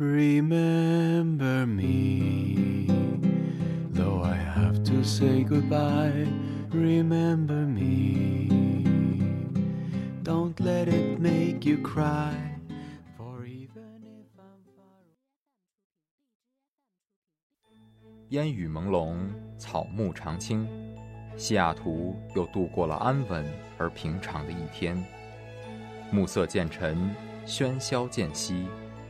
Remember me, though I have to say goodbye. Remember me, don't let it make you cry. For even if I'm far 烟雨朦胧，草木常青，西雅图又度过了安稳而平常的一天。暮色渐沉，喧嚣渐息。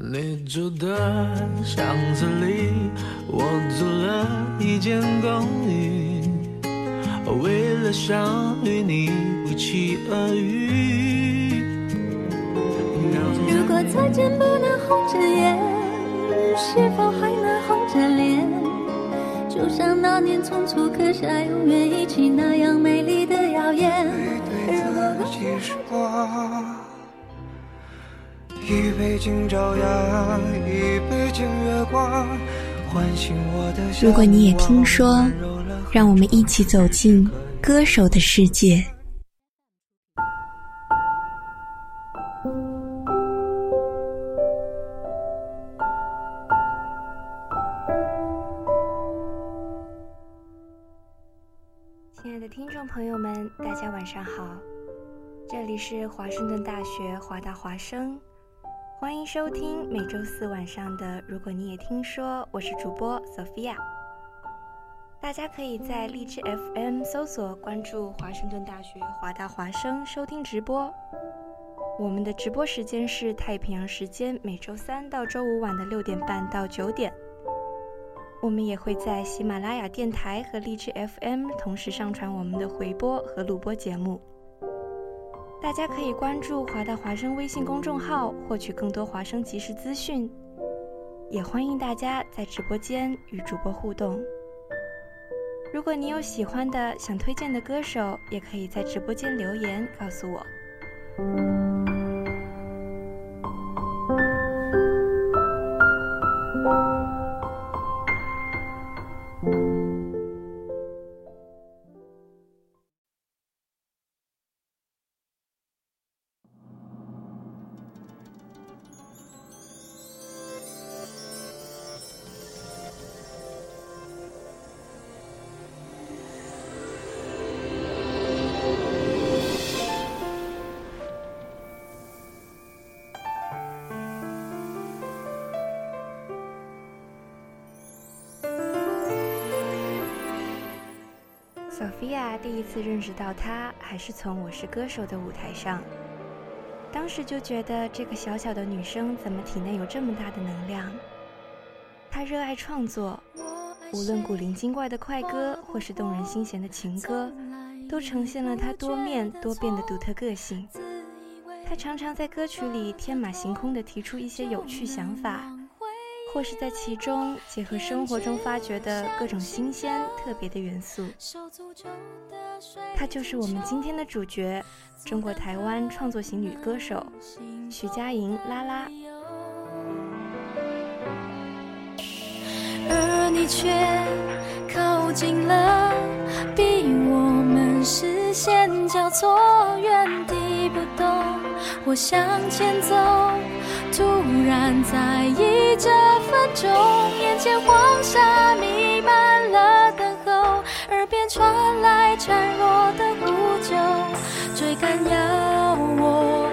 你住的巷子里，我租了一间公寓，为了想与你不期而遇。如果再见不能红着眼，是否还能红着脸？就像那年匆促刻下永远一起那样美丽的谣言。如果一起时光。一杯敬朝阳，一杯敬月光，唤醒我的。如果你也听说，让我们一起走进歌手的世界。亲爱的听众朋友们，大家晚上好，这里是华盛顿大学华大华声。欢迎收听每周四晚上的《如果你也听说》，我是主播 Sophia。大家可以在荔枝 FM 搜索关注华盛顿大学华大华生收听直播。我们的直播时间是太平洋时间每周三到周五晚的六点半到九点。我们也会在喜马拉雅电台和荔枝 FM 同时上传我们的回播和录播节目。大家可以关注华大华声微信公众号，获取更多华声即时资讯。也欢迎大家在直播间与主播互动。如果你有喜欢的、想推荐的歌手，也可以在直播间留言告诉我。Sophia 第一次认识到他，还是从《我是歌手》的舞台上。当时就觉得这个小小的女生怎么体内有这么大的能量？她热爱创作，无论古灵精怪的快歌，或是动人心弦的情歌，都呈现了她多面多变的独特个性。她常常在歌曲里天马行空地提出一些有趣想法。或是在其中结合生活中发掘的各种新鲜特别的元素，她就是我们今天的主角——中国台湾创作型女歌手徐佳莹拉拉。而你却靠近了比我们视线交错原地不动。我向前走，突然在意这分钟，眼前黄沙弥漫了等候，耳边传来孱弱的呼救，追赶要我。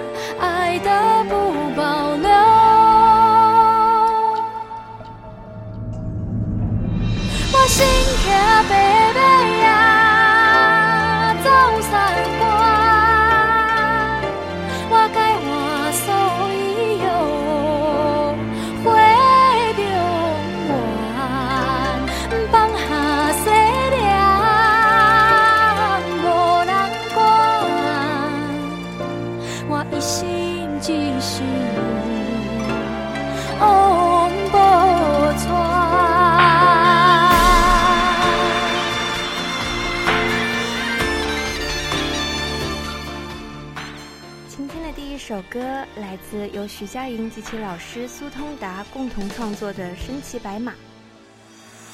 歌来自由徐佳莹及其老师苏通达共同创作的《身骑白马》。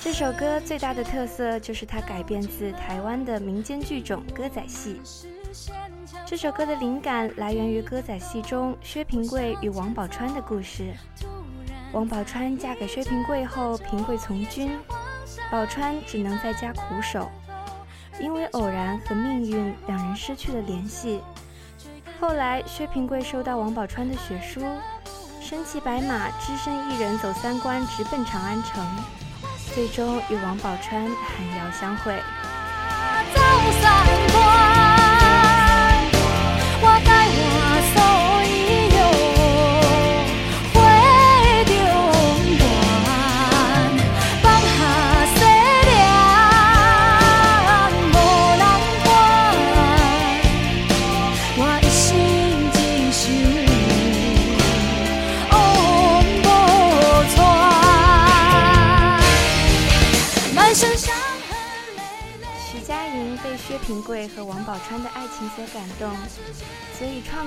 这首歌最大的特色就是它改编自台湾的民间剧种歌仔戏。这首歌的灵感来源于歌仔戏中薛平贵与王宝钏的故事。王宝钏嫁给薛平贵后，平贵从军，宝钏只能在家苦守。因为偶然和命运，两人失去了联系。后来，薛平贵收到王宝钏的血书，身骑白马，只身一人走三关，直奔长安城，最终与王宝钏寒窑相会。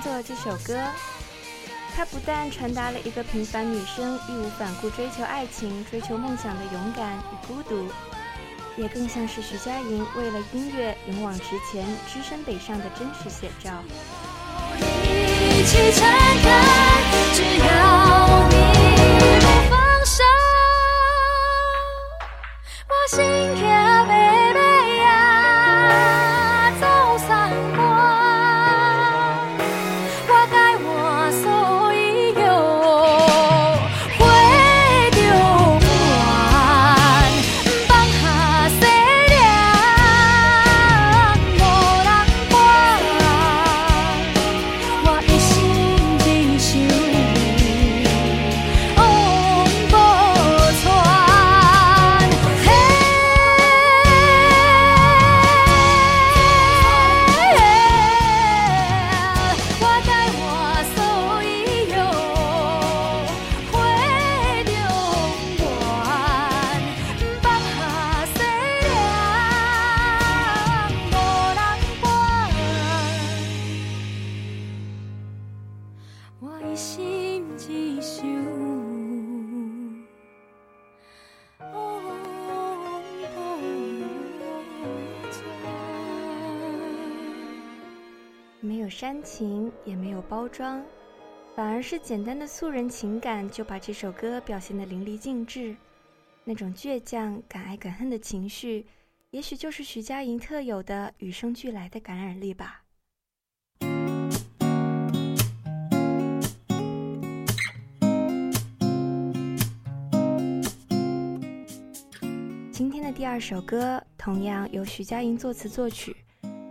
作这首歌。它不但传达了一个平凡女生义无反顾追求爱情、追求梦想的勇敢与孤独，也更像是徐佳莹为了音乐勇往直前、只身北上的真实写照。一起撑开，只要煽情，也没有包装，反而是简单的素人情感，就把这首歌表现得淋漓尽致。那种倔强、敢爱敢恨的情绪，也许就是徐佳莹特有的与生俱来的感染力吧。今天的第二首歌，同样由徐佳莹作词作曲，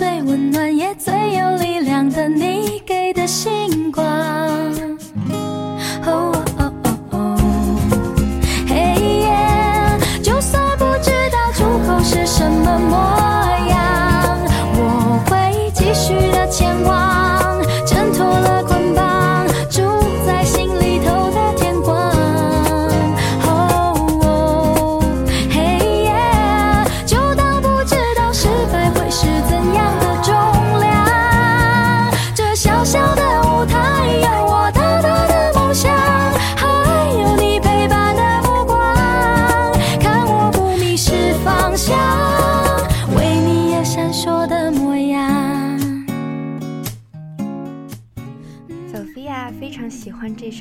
最温暖也最有力量的你给的星光。哦哦哦哦，嘿耶！就算不知道出口，是什么模样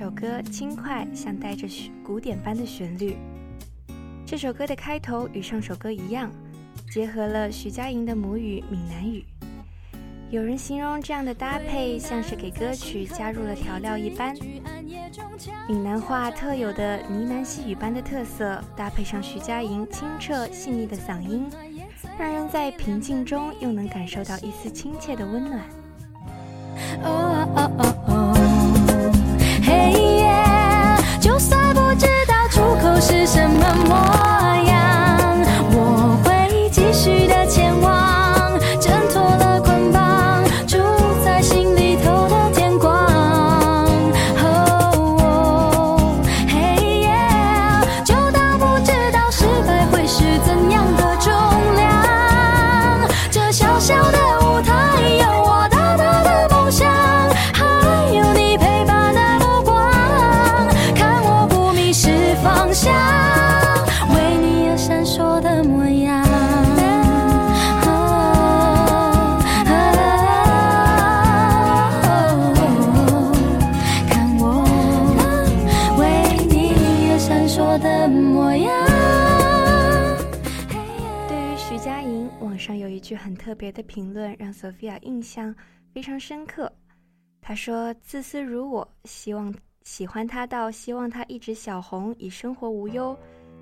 首歌，轻快，像带着古典般的旋律。这首歌的开头与上首歌一样，结合了徐佳莹的母语闽南语。有人形容这样的搭配像是给歌曲加入了调料一般。闽南话特有的呢喃细语般的特色，搭配上徐佳莹清澈细腻的嗓音，让人在平静中又能感受到一丝亲切的温暖。的模样。对于徐佳莹，网上有一句很特别的评论，让 Sophia 印象非常深刻。她说：“自私如我，希望喜欢她到希望她一直小红，以生活无忧，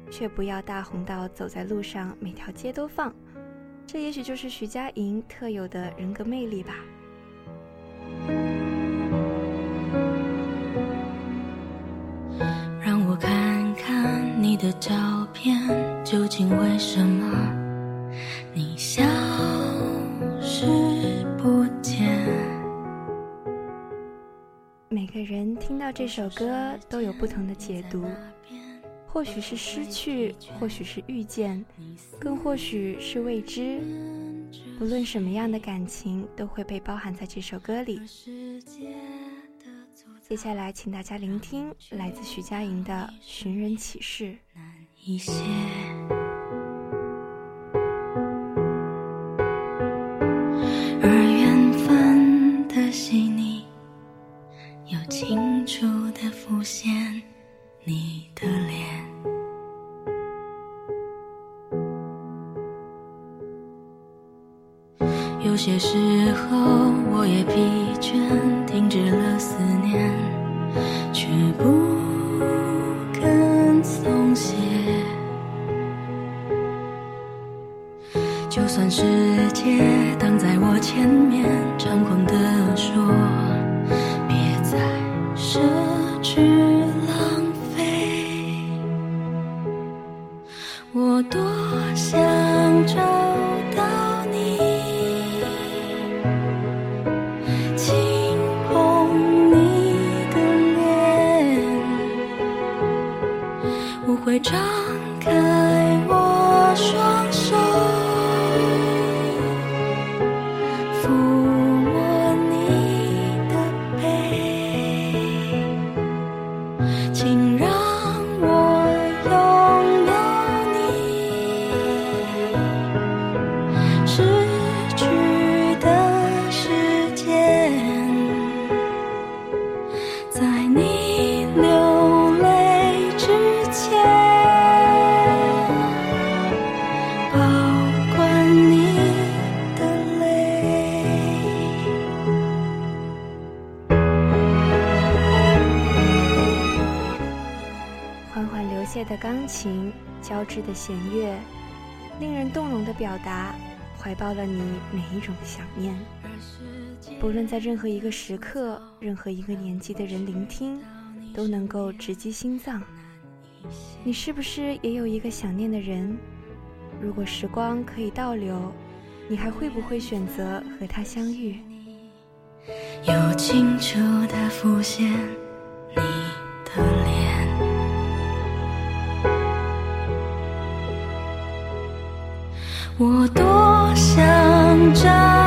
却不要大红到走在路上每条街都放。”这也许就是徐佳莹特有的人格魅力吧。你的照片，究竟为什么你消失不见？每个人听到这首歌都有不同的解读，或许是失去，或许是遇见，更或许是未知。不论什么样的感情，都会被包含在这首歌里。接下来，请大家聆听来自徐佳莹的《寻人启事》。情，交织的弦乐，令人动容的表达，怀抱了你每一种想念。不论在任何一个时刻，任何一个年纪的人聆听，都能够直击心脏。你是不是也有一个想念的人？如果时光可以倒流，你还会不会选择和他相遇？又清楚地浮现你我多想找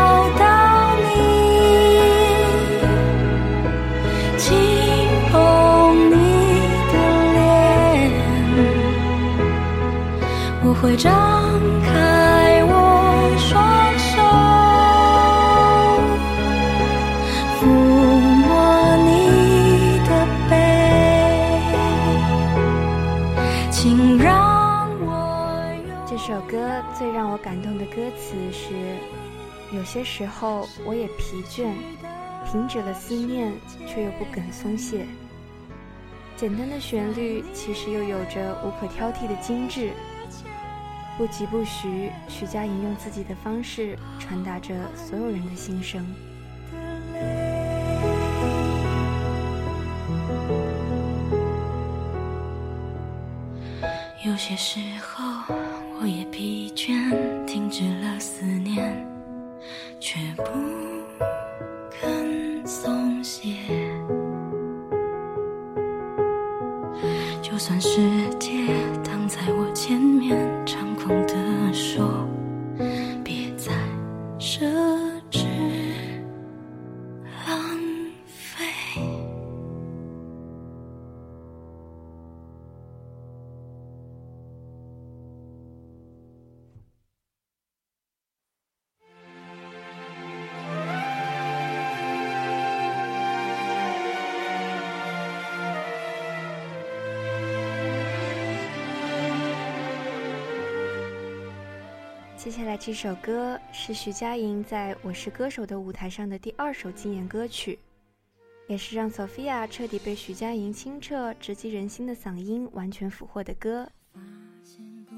时候我也疲倦，停止了思念，却又不肯松懈。简单的旋律，其实又有着无可挑剔的精致。不疾不徐，徐佳莹用自己的方式传达着所有人的心声。有些时候我也疲倦，停止了思念，却不肯松懈。就算世界挡在我前面，猖狂地说，来这首歌是徐佳莹在《我是歌手》的舞台上的第二首纪念歌曲，也是让 Sophia 彻底被徐佳莹清澈、直击人心的嗓音完全俘获的歌。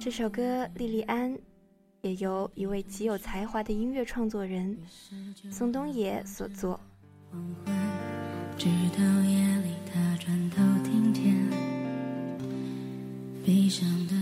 这首歌莉莉安也由一位极有才华的音乐创作人宋冬野所作。直到夜里，他转头听见悲伤的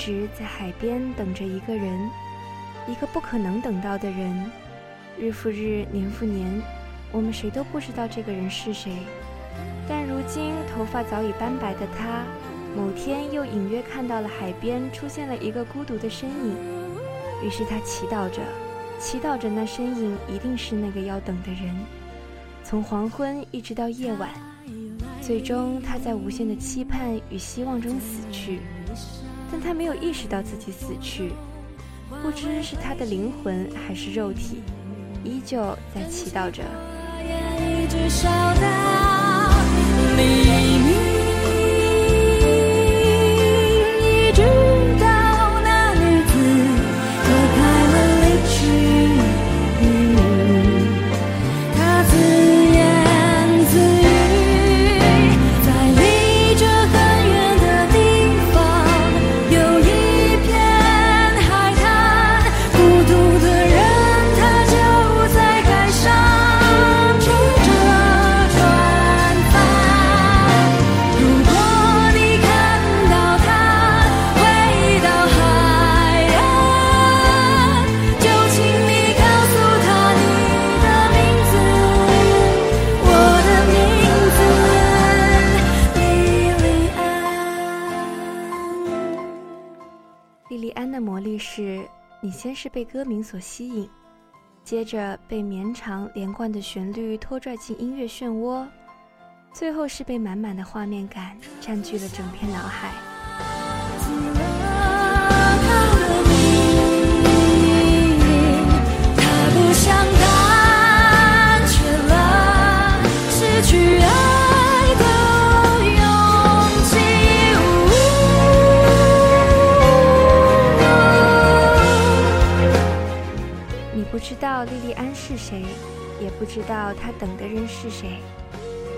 直在海边等着一个人，一个不可能等到的人。日复日，年复年，我们谁都不知道这个人是谁。但如今头发早已斑白的他，某天又隐约看到了海边出现了一个孤独的身影。于是他祈祷着，祈祷着那身影一定是那个要等的人。从黄昏一直到夜晚，最终他在无限的期盼与希望中死去。但他没有意识到自己死去，不知是他的灵魂还是肉体，依旧在祈祷着。歌名所吸引，接着被绵长连贯的旋律拖拽进音乐漩涡，最后是被满满的画面感占据了整片脑海。不不知道莉莉安是谁，也不知道她等的人是谁，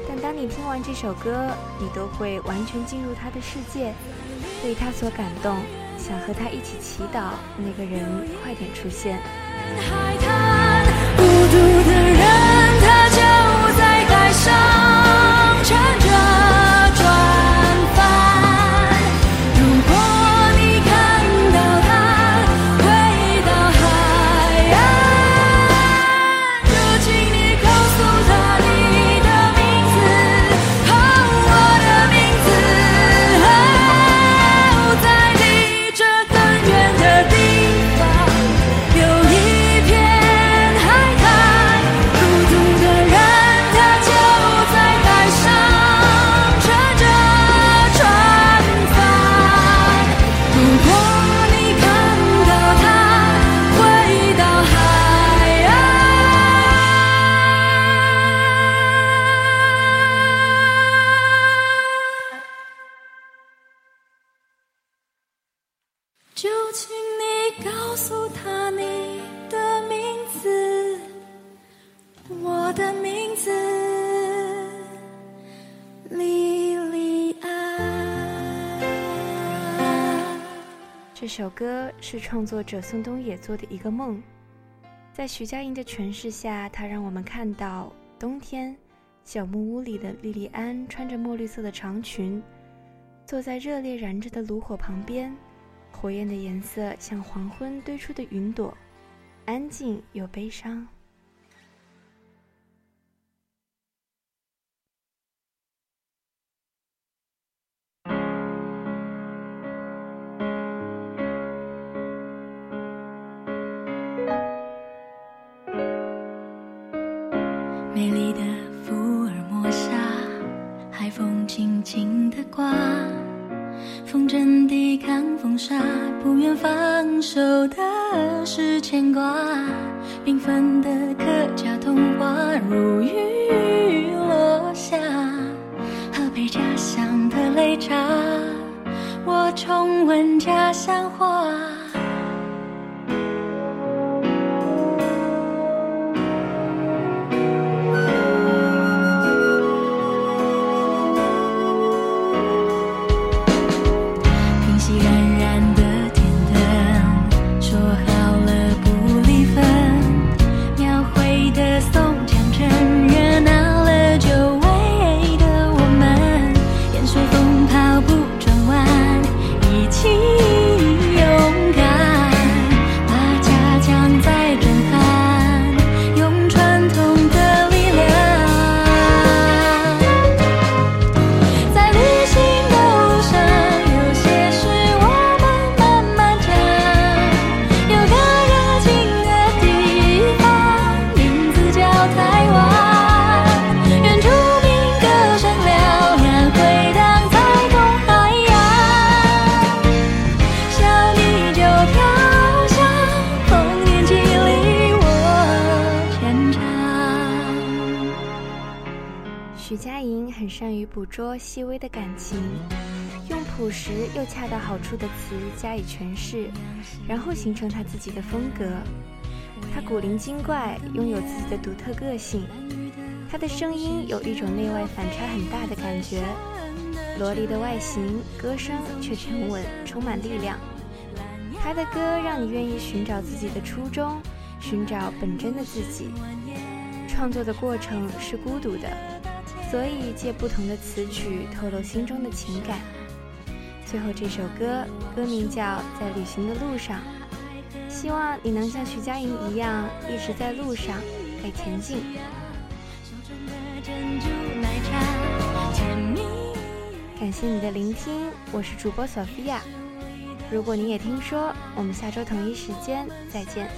但当你听完这首歌，你都会完全进入她的世界，被她所感动，想和她一起祈祷那个人快点出现。孤独的诉他你的名字，我的名字，莉莉安这首歌是创作者宋冬野做的一个梦，在徐佳莹的诠释下，它让我们看到冬天小木屋里的莉莉安穿着墨绿色的长裙，坐在热烈燃着的炉火旁边，火焰的颜色像黄昏堆出的云朵安静又悲伤。美丽的福尔摩沙海风轻轻地刮风筝抵抗风沙不愿放手的是牵挂，缤纷的客家童话如雨落下，喝杯家乡的擂茶，我重温家乡话。的词加以诠释，然后形成他自己的风格。他古灵精怪，拥有自己的独特个性。他的声音有一种内外反差很大的感觉。萝莉的外形，歌声却沉稳，充满力量。他的歌让你愿意寻找自己的初衷，寻找本真的自己。创作的过程是孤独的。所以借不同的词曲透露心中的情感。最后这首歌歌名叫《在旅行的路上》，希望你能像徐佳莹一样一直在路上，在前进。感谢你的聆听，我是主播索菲亚。如果你也听说，我们下周同一时间再见。